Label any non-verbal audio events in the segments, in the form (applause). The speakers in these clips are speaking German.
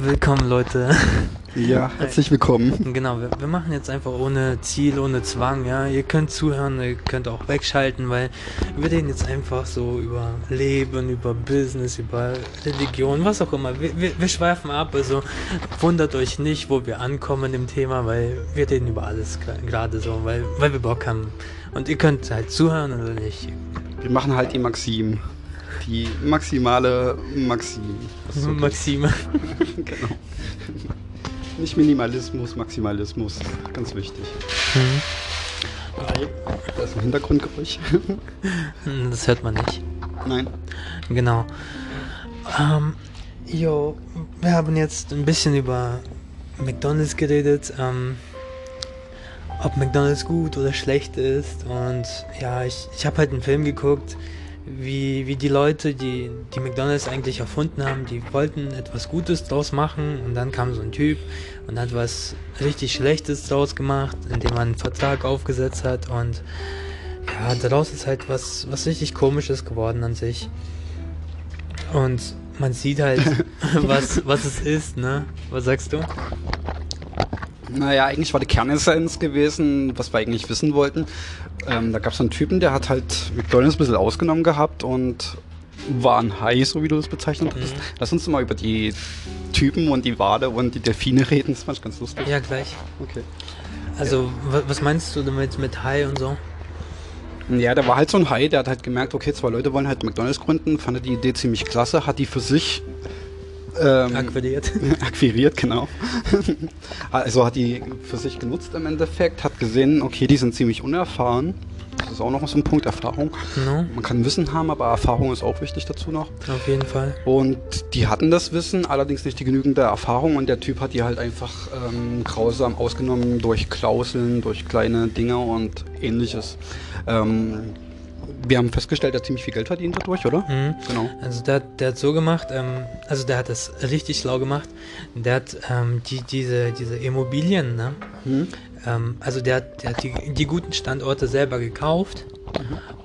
Willkommen, Leute. Ja, herzlich willkommen. Genau, wir, wir, machen jetzt einfach ohne Ziel, ohne Zwang, ja. Ihr könnt zuhören, ihr könnt auch wegschalten, weil wir reden jetzt einfach so über Leben, über Business, über Religion, was auch immer. Wir, wir, wir schweifen ab, also wundert euch nicht, wo wir ankommen im Thema, weil wir reden über alles gerade so, weil, weil wir Bock haben. Und ihr könnt halt zuhören oder nicht. Wir machen halt die Maxim. Die maximale Maxim. Maxime. (laughs) genau. Nicht Minimalismus, Maximalismus. Ganz wichtig. Mhm. Da ist ein Hintergrundgeräusch. das hört man nicht. Nein. Genau. Ähm, jo, wir haben jetzt ein bisschen über McDonalds geredet. Ähm, ob McDonalds gut oder schlecht ist. Und ja, ich, ich habe halt einen Film geguckt wie, wie die Leute, die, die McDonalds eigentlich erfunden haben, die wollten etwas Gutes draus machen und dann kam so ein Typ und hat was richtig Schlechtes draus gemacht, indem man einen Vertrag aufgesetzt hat und ja, daraus ist halt was, was richtig komisches geworden an sich. Und man sieht halt, (laughs) was, was es ist, ne? Was sagst du? Naja, eigentlich war die Kernessenz gewesen, was wir eigentlich wissen wollten. Ähm, da gab es einen Typen, der hat halt McDonalds ein bisschen ausgenommen gehabt und war ein Hai, so wie du das bezeichnet hast. Mhm. Lass uns mal über die Typen und die Wade und die Delfine reden, das fand ich ganz lustig. Ja, gleich. Okay. Also, ja. was meinst du damit mit Hai und so? Ja, der war halt so ein Hai, der hat halt gemerkt, okay, zwei Leute wollen halt McDonalds gründen, fand die Idee ziemlich klasse, hat die für sich ähm, akquiriert. (laughs) akquiriert, genau. also hat die für sich genutzt im Endeffekt, hat gesehen, okay, die sind ziemlich unerfahren. Das ist auch noch so ein Punkt, Erfahrung. No. Man kann Wissen haben, aber Erfahrung ist auch wichtig dazu noch. Auf jeden Fall. Und die hatten das Wissen, allerdings nicht die genügende Erfahrung und der Typ hat die halt einfach ähm, grausam ausgenommen durch Klauseln, durch kleine Dinge und ähnliches. Ähm, wir haben festgestellt, er hat ziemlich viel Geld verdient dadurch, oder? Mhm. Genau. Also der, der hat so gemacht, ähm, also der hat das richtig schlau gemacht. Der hat ähm, die, diese, diese Immobilien, ne? Mhm. Ähm, also der, der hat die, die guten Standorte selber gekauft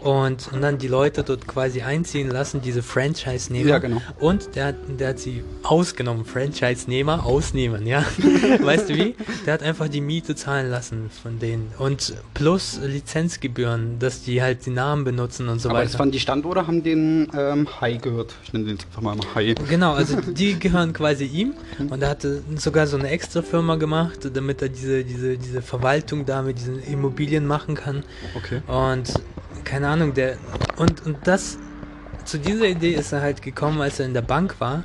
und, und dann die Leute dort quasi einziehen lassen, diese Franchise-Nehmer. Ja, genau. Und der, der hat sie ausgenommen, Franchise-Nehmer ausnehmen, ja. (laughs) weißt du wie? Der hat einfach die Miete zahlen lassen von denen. Und plus Lizenzgebühren, dass die halt die Namen benutzen und so Aber weiter. Aber waren die Standorte, haben den ähm, Hai gehört. Ich nenne den einfach mal Hai. Genau, also (laughs) die gehören quasi ihm. Und er hatte sogar so eine extra Firma gemacht, damit er diese, diese, diese Verwaltung da mit diesen Immobilien machen kann. Okay. Und keine Ahnung, der und, und das zu dieser Idee ist er halt gekommen, als er in der Bank war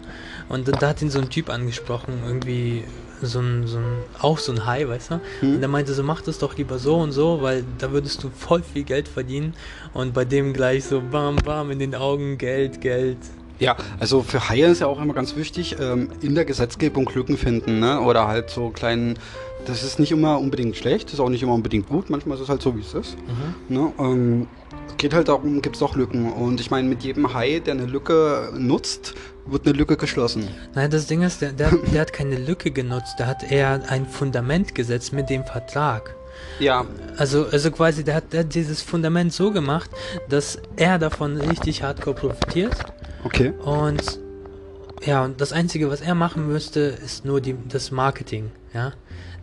und da hat ihn so ein Typ angesprochen, irgendwie so ein, so ein auch so ein High, weißt du? Hm. Und er meinte so, mach das doch lieber so und so, weil da würdest du voll viel Geld verdienen und bei dem gleich so bam bam in den Augen Geld, Geld. Ja, also für Haie ist ja auch immer ganz wichtig, ähm, in der Gesetzgebung Lücken finden, ne? Oder halt so kleinen das ist nicht immer unbedingt schlecht, ist auch nicht immer unbedingt gut, manchmal ist es halt so, wie es ist. Mhm. Ne? Ähm, es geht halt darum, gibt es auch Lücken. Und ich meine, mit jedem Hai, der eine Lücke nutzt, wird eine Lücke geschlossen. Nein, das Ding ist, der, der, der hat keine Lücke genutzt, der hat eher ein Fundament gesetzt mit dem Vertrag. Ja. Also, also quasi, der hat, der hat dieses Fundament so gemacht, dass er davon richtig hardcore profitiert. Okay. Und ja, und das Einzige, was er machen müsste, ist nur die, das Marketing, ja.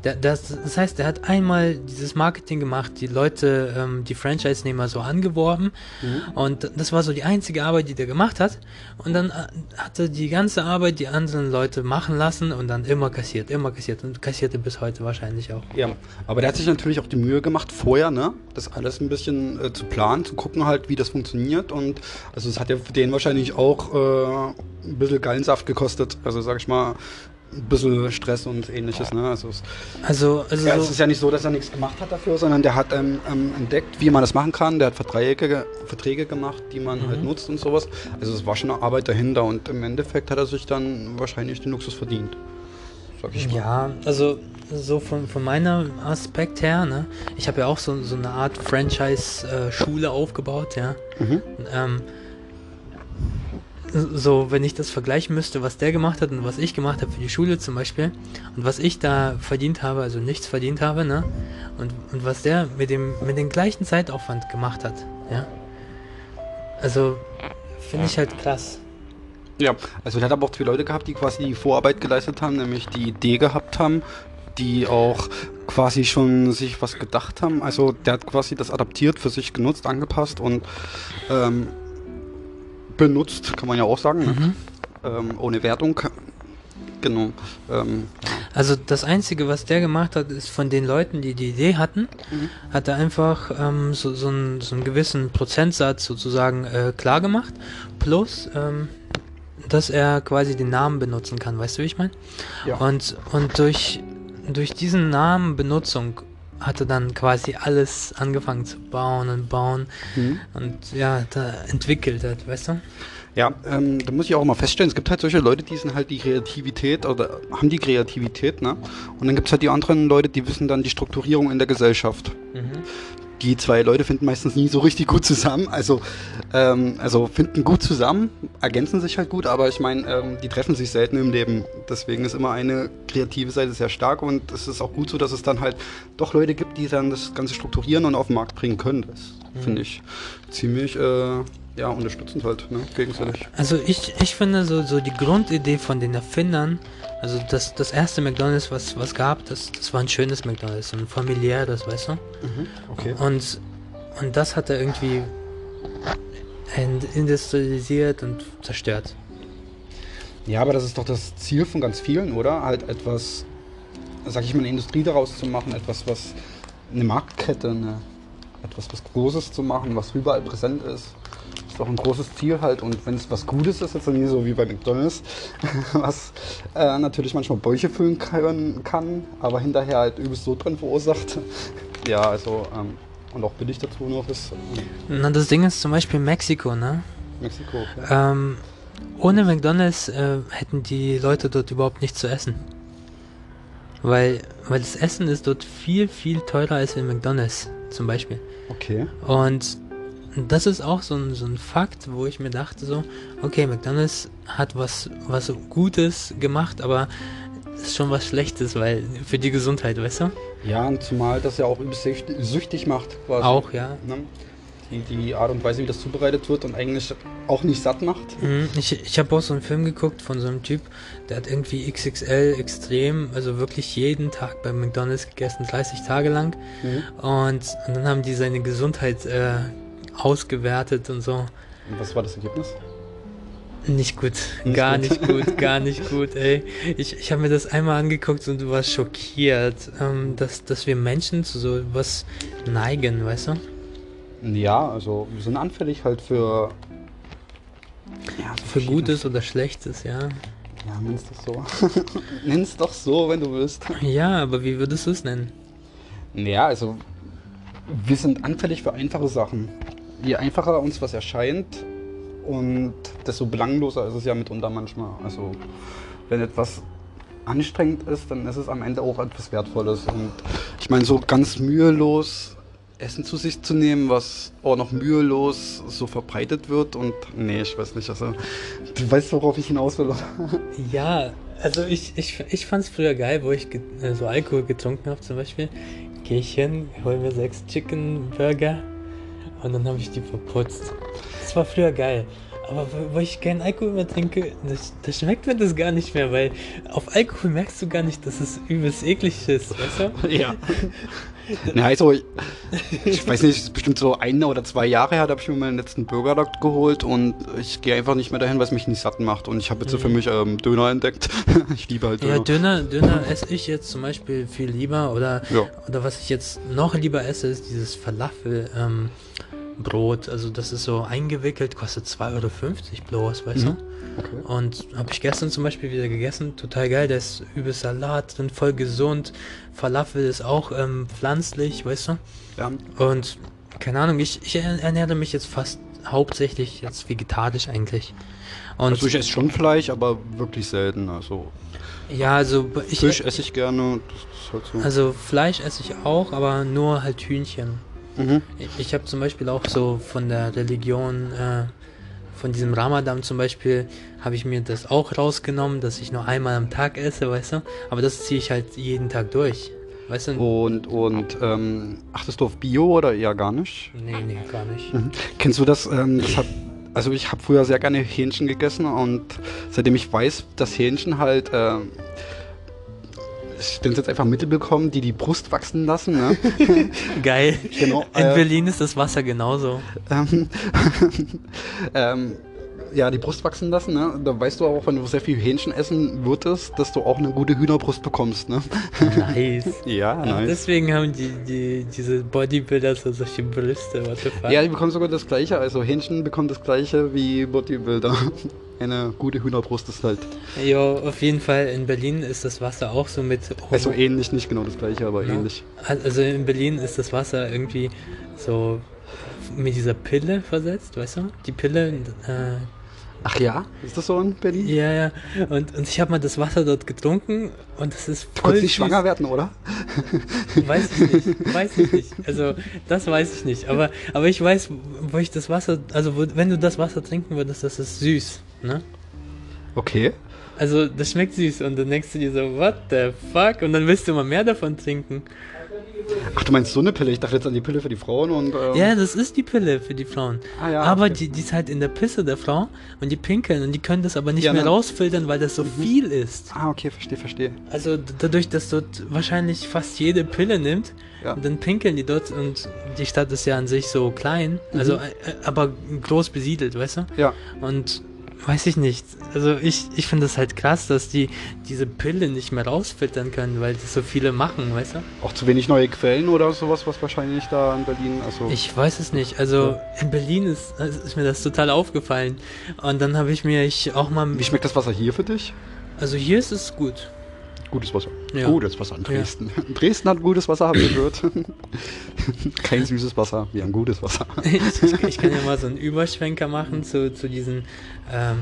Das, das heißt, er hat einmal dieses Marketing gemacht, die Leute, ähm, die Franchise-Nehmer so angeworben. Mhm. Und das war so die einzige Arbeit, die der gemacht hat. Und dann äh, hat er die ganze Arbeit die anderen Leute machen lassen und dann immer kassiert, immer kassiert und kassierte bis heute wahrscheinlich auch. Ja, aber der hat sich natürlich auch die Mühe gemacht, vorher, ne, das alles ein bisschen äh, zu planen, zu gucken halt, wie das funktioniert. Und also es hat ja für den wahrscheinlich auch äh, ein bisschen Gallensaft gekostet. Also sag ich mal, ein bisschen Stress und ähnliches. Ne? Also, es, also, also ja, es ist ja nicht so, dass er nichts gemacht hat dafür, sondern der hat ähm, ähm, entdeckt, wie man das machen kann. Der hat Verträge, Verträge gemacht, die man halt mhm. halt nutzt und sowas. Also es war schon eine Arbeit dahinter und im Endeffekt hat er sich dann wahrscheinlich den Luxus verdient. Sag ich mal. Ja, also so von, von meinem Aspekt her, ne? Ich habe ja auch so, so eine Art Franchise-Schule äh, aufgebaut, ja. Mhm. Ähm, so, wenn ich das vergleichen müsste, was der gemacht hat und was ich gemacht habe für die Schule zum Beispiel und was ich da verdient habe, also nichts verdient habe, ne? Und, und was der mit dem, mit dem gleichen Zeitaufwand gemacht hat, ja? Also, finde ich halt krass. Ja, also der hat aber auch zwei Leute gehabt, die quasi die Vorarbeit geleistet haben, nämlich die Idee gehabt haben, die auch quasi schon sich was gedacht haben. Also der hat quasi das adaptiert, für sich genutzt, angepasst und ähm, benutzt, kann man ja auch sagen, ne? Mhm. ähm, ohne Wertung. Genau. Ähm, Also das Einzige, was der gemacht hat, ist von den Leuten, die die Idee hatten, Mhm. hat er einfach ähm, so, so, einen, so einen gewissen Prozentsatz sozusagen äh, klar gemacht, plus ähm, dass er quasi den Namen benutzen kann, weißt du, wie ich meine? Ja. Und, und durch, durch diesen Namenbenutzung hat er dann quasi alles angefangen zu bauen und bauen Mhm. und ja, da entwickelt hat, weißt du? Ja, ähm, da muss ich auch mal feststellen, es gibt halt solche Leute, die sind halt die Kreativität oder haben die Kreativität, ne? Und dann gibt es halt die anderen Leute, die wissen dann die Strukturierung in der Gesellschaft. Mhm. Die zwei Leute finden meistens nie so richtig gut zusammen. Also, ähm, also finden gut zusammen, ergänzen sich halt gut, aber ich meine, ähm, die treffen sich selten im Leben. Deswegen ist immer eine kreative Seite sehr stark und es ist auch gut so, dass es dann halt doch Leute gibt, die dann das Ganze strukturieren und auf den Markt bringen können. Das finde ich ziemlich äh, ja, unterstützend halt, ne? gegenseitig. Also ich, ich finde so, so die Grundidee von den Erfindern, also das, das erste McDonalds, was was gab, das, das war ein schönes McDonalds, ein familiäres, weißt du? Okay. Und, und das hat er irgendwie industrialisiert und zerstört. Ja, aber das ist doch das Ziel von ganz vielen, oder? Halt etwas, sag ich mal, eine Industrie daraus zu machen, etwas, was eine Marktkette, eine, etwas, was Großes zu machen, was überall präsent ist. Ist doch ein großes Ziel halt. Und wenn es was Gutes ist, jetzt nicht so wie bei McDonalds, (laughs) was äh, natürlich manchmal Bäuche füllen können, kann, aber hinterher halt übelst so drin verursacht. (laughs) ja, also, ähm, und auch billig dazu noch ist ähm, Na, das Ding ist zum Beispiel Mexiko, ne? Mexiko. Okay. Ähm, ohne McDonalds äh, hätten die Leute dort überhaupt nichts zu essen. Weil, weil das Essen ist dort viel, viel teurer als in McDonalds zum Beispiel. okay. Und das ist auch so ein, so ein Fakt, wo ich mir dachte so, okay, McDonalds hat was, was Gutes gemacht, aber ist schon was Schlechtes, weil für die Gesundheit, weißt du? Ja, und zumal das ja auch übelst sücht- süchtig macht quasi. Auch, ja. Ne? Die, die Art und Weise, wie das zubereitet wird und eigentlich auch nicht satt macht. Mhm, Ich, ich habe auch so einen Film geguckt von so einem Typ, der hat irgendwie XXL extrem, also wirklich jeden Tag bei McDonalds gegessen, 30 Tage lang. Mhm. Und, und dann haben die seine Gesundheit äh, ausgewertet und so. Und was war das Ergebnis? Nicht gut, Nicht gar gut. nicht gut, (laughs) gar nicht gut, ey. Ich, ich habe mir das einmal angeguckt und du warst schockiert, ähm, dass, dass wir Menschen zu so was neigen, weißt du? Ja, also wir sind anfällig halt für. Ja, so Für Gutes oder Schlechtes, ja. Ja, nenn's doch so. (laughs) nenn's doch so, wenn du willst. Ja, aber wie würdest du es nennen? Ja, also wir sind anfällig für einfache Sachen. Je einfacher uns was erscheint und desto belangloser ist es ja mitunter manchmal. Also wenn etwas anstrengend ist, dann ist es am Ende auch etwas Wertvolles. Und ich meine, so ganz mühelos Essen zu sich zu nehmen, was auch noch mühelos so verbreitet wird und nee, ich weiß nicht, also du weißt, worauf ich hinaus will. (laughs) Ja, also ich, ich, ich fand es früher geil, wo ich äh, so Alkohol getrunken habe zum Beispiel. Gehe ich hin, hol mir sechs Chicken Burger und dann habe ich die verputzt. Das war früher geil. Aber wo, wo ich keinen Alkohol mehr trinke, das, da schmeckt mir das gar nicht mehr, weil auf Alkohol merkst du gar nicht, dass es übelst eklig ist, weißt du? Ja. (laughs) Na, also, ich, ich weiß nicht, es ist bestimmt so ein oder zwei Jahre her, da habe ich mir meinen letzten Burger geholt und ich gehe einfach nicht mehr dahin, weil es mich nicht satt macht. Und ich habe jetzt so für mich ähm, Döner entdeckt. (laughs) ich liebe halt Döner. Ja, Döner, Döner esse ich jetzt zum Beispiel viel lieber oder, Ja. oder was ich jetzt noch lieber esse, ist dieses Falafel ähm, Brot. Also das ist so eingewickelt, kostet 2,50 Euro bloß, weißt Mhm. du? Okay. Und habe ich gestern zum Beispiel wieder gegessen, total geil, da ist übel Salat drin, voll gesund. Falafel ist auch ähm, pflanzlich, weißt du? Ja. Und keine Ahnung, ich, ich er- ernähre mich jetzt fast hauptsächlich jetzt vegetarisch eigentlich. Und Also ich esse schon Fleisch, aber wirklich selten. Also ja, also ich, Fisch esse ich gerne. Halt so. Also Fleisch esse ich auch, aber nur halt Hühnchen. Mhm. Ich, habe zum Beispiel auch so von der Religion, äh, von diesem Ramadan zum Beispiel, habe ich mir das auch rausgenommen, dass ich nur einmal am Tag esse, weißt du? Aber das ziehe ich halt jeden Tag durch. Weißt du? Und, und ähm, achtest du auf Bio oder eher gar nicht? Nee, nee, gar nicht. Mhm. Kennst du das? Ähm, das hat, Also ich habe früher sehr gerne Hähnchen gegessen und seitdem ich weiß, dass Hähnchen halt, äh, ich bin jetzt einfach Mittel bekommen, die die Brust wachsen lassen. Ne? (laughs) Geil. Genau, In äh, Berlin ist das Wasser genauso. ähm, (laughs) ähm, ja, die Brust wachsen lassen, ne? Da weißt du auch, wenn du sehr viel Hähnchen essen würdest, dass du auch eine gute Hühnerbrust bekommst, ne? Nice. (laughs) Ja, Ach, Deswegen haben die, die diese Bodybuilder so solche Brüste, what the fuck? Ja, die bekommen sogar das gleiche, also Hähnchen bekommen das gleiche wie Bodybuilder. Eine gute Hühnerbrust ist halt. Jo, auf jeden Fall in Berlin ist das Wasser auch so mit. Also ähnlich, nicht genau das gleiche, aber Ja. ähnlich. Also in Berlin ist das Wasser irgendwie so mit dieser Pille versetzt, weißt du? Die Pille, äh, Ach ja? Ist das so in Berlin? ja, ja. Und, und ich habe mal das Wasser dort getrunken und das ist Du voll konntest nicht schwanger werden, oder? Weiß ich nicht, weiß ich nicht. Also das weiß ich nicht. Aber, aber ich weiß, wo ich das Wasser, also wo, wenn du das Wasser trinken würdest, das ist süß, ne? Okay. Also das schmeckt süß und dann denkst du dir so, what the fuck? Und dann willst du immer mehr davon trinken. Ach, du meinst so eine Pille? Ich dachte jetzt an die Pille für die Frauen und. Ähm, Ja, das ist die Pille für die Frauen. Ah, ja, aber okay. die, die ist halt in der Pisse der Frau und die pinkeln und die können das aber nicht Ja, mehr ne? rausfiltern, weil das so viel ist. Ah, okay, verstehe, verstehe. Also dadurch, dass dort wahrscheinlich fast jede Pille nimmt, Ja. dann pinkeln die dort und die Stadt ist ja an sich so klein, Mhm. also äh, aber groß besiedelt, weißt du? Ja. Und weiß ich nicht. Also ich, ich finde es halt krass, dass die diese Pille nicht mehr rausfiltern können, weil das so viele machen, weißt du? Auch zu wenig neue Quellen oder sowas, was wahrscheinlich da in Berlin. Also. Ich weiß es nicht. Also in Berlin ist, ist mir das total aufgefallen. Und dann habe ich mir ich auch mal. Wie schmeckt das Wasser hier für dich? Also hier ist es gut. Gutes Wasser. Ja. Gutes Wasser in Dresden. (laughs) Dresden hat gutes Wasser, habe ich gehört. (laughs) Kein süßes Wasser, wie ein gutes Wasser. (laughs) ich, ich, ich kann ja mal so einen Überschwenker machen zu, zu diesen ähm,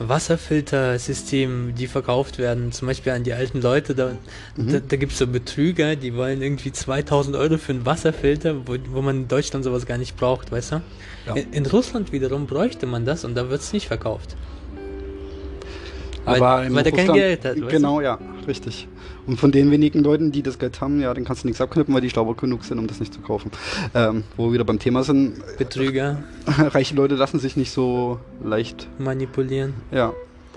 Wasserfiltersystemen, die verkauft werden. Zum Beispiel an die alten Leute. Da, Mhm. da, da gibt es so Betrüger, die wollen irgendwie 2000 Euro für einen Wasserfilter, wo, wo man in Deutschland sowas gar nicht braucht, weißt du? Ja. In, in Russland wiederum bräuchte man das und da wird es nicht verkauft. Weil, Aber in weil der kein Geld hat, weißt Genau, ja, richtig. Und von den wenigen Leuten, die das Geld haben, ja, den kannst du nichts abknüpfen, weil die schlauer genug sind, um das nicht zu kaufen. Ähm, wo wir wieder beim Thema sind? Betrüger (laughs) reiche Leute lassen sich nicht so leicht. manipulieren. Ja,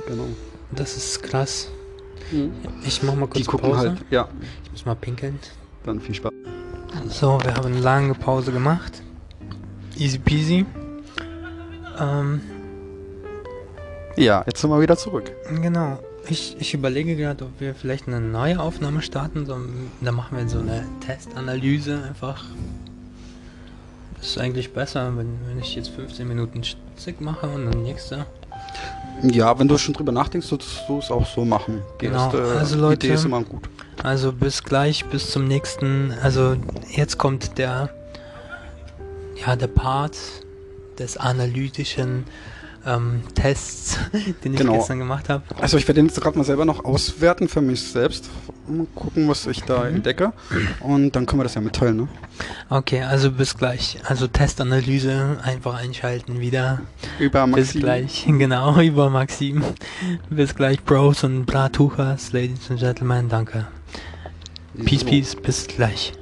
genau. Das ist krass. Ich mach mal kurz Die gucken Pause. halt, ja, Ich muss mal pinkeln. dann viel Spaß. So, wir haben eine lange Pause gemacht. Easy peasy. Ähm, Ja, jetzt sind wir wieder zurück. genau. Ich, ich überlege gerade, ob wir vielleicht eine neue Aufnahme starten. So, da machen wir so eine Testanalyse einfach. Das ist eigentlich besser, wenn, wenn ich jetzt 15 Minuten Stick mache und dann nächste. Ja, wenn du schon drüber nachdenkst, solltest du es auch so machen. Genau, erste also Leute- Idee ist immer gut. Also bis gleich, bis zum nächsten. Also jetzt kommt der, ja, der Part des analytischen ähm, Tests, (laughs) den ich Genau. gestern gemacht habe. Also ich werde den jetzt gerade mal selber noch auswerten für mich selbst. Mal gucken, was ich da entdecke. Und dann können wir das ja mitteilen, ne? Okay, also bis gleich. Also Testanalyse einfach einschalten wieder. Über Bis Maxim. gleich. (laughs) Genau, über Maxim. Bis gleich, Bros und Bratuchas, Ladies and Gentlemen. Danke. Peace, So. peace. Bis gleich.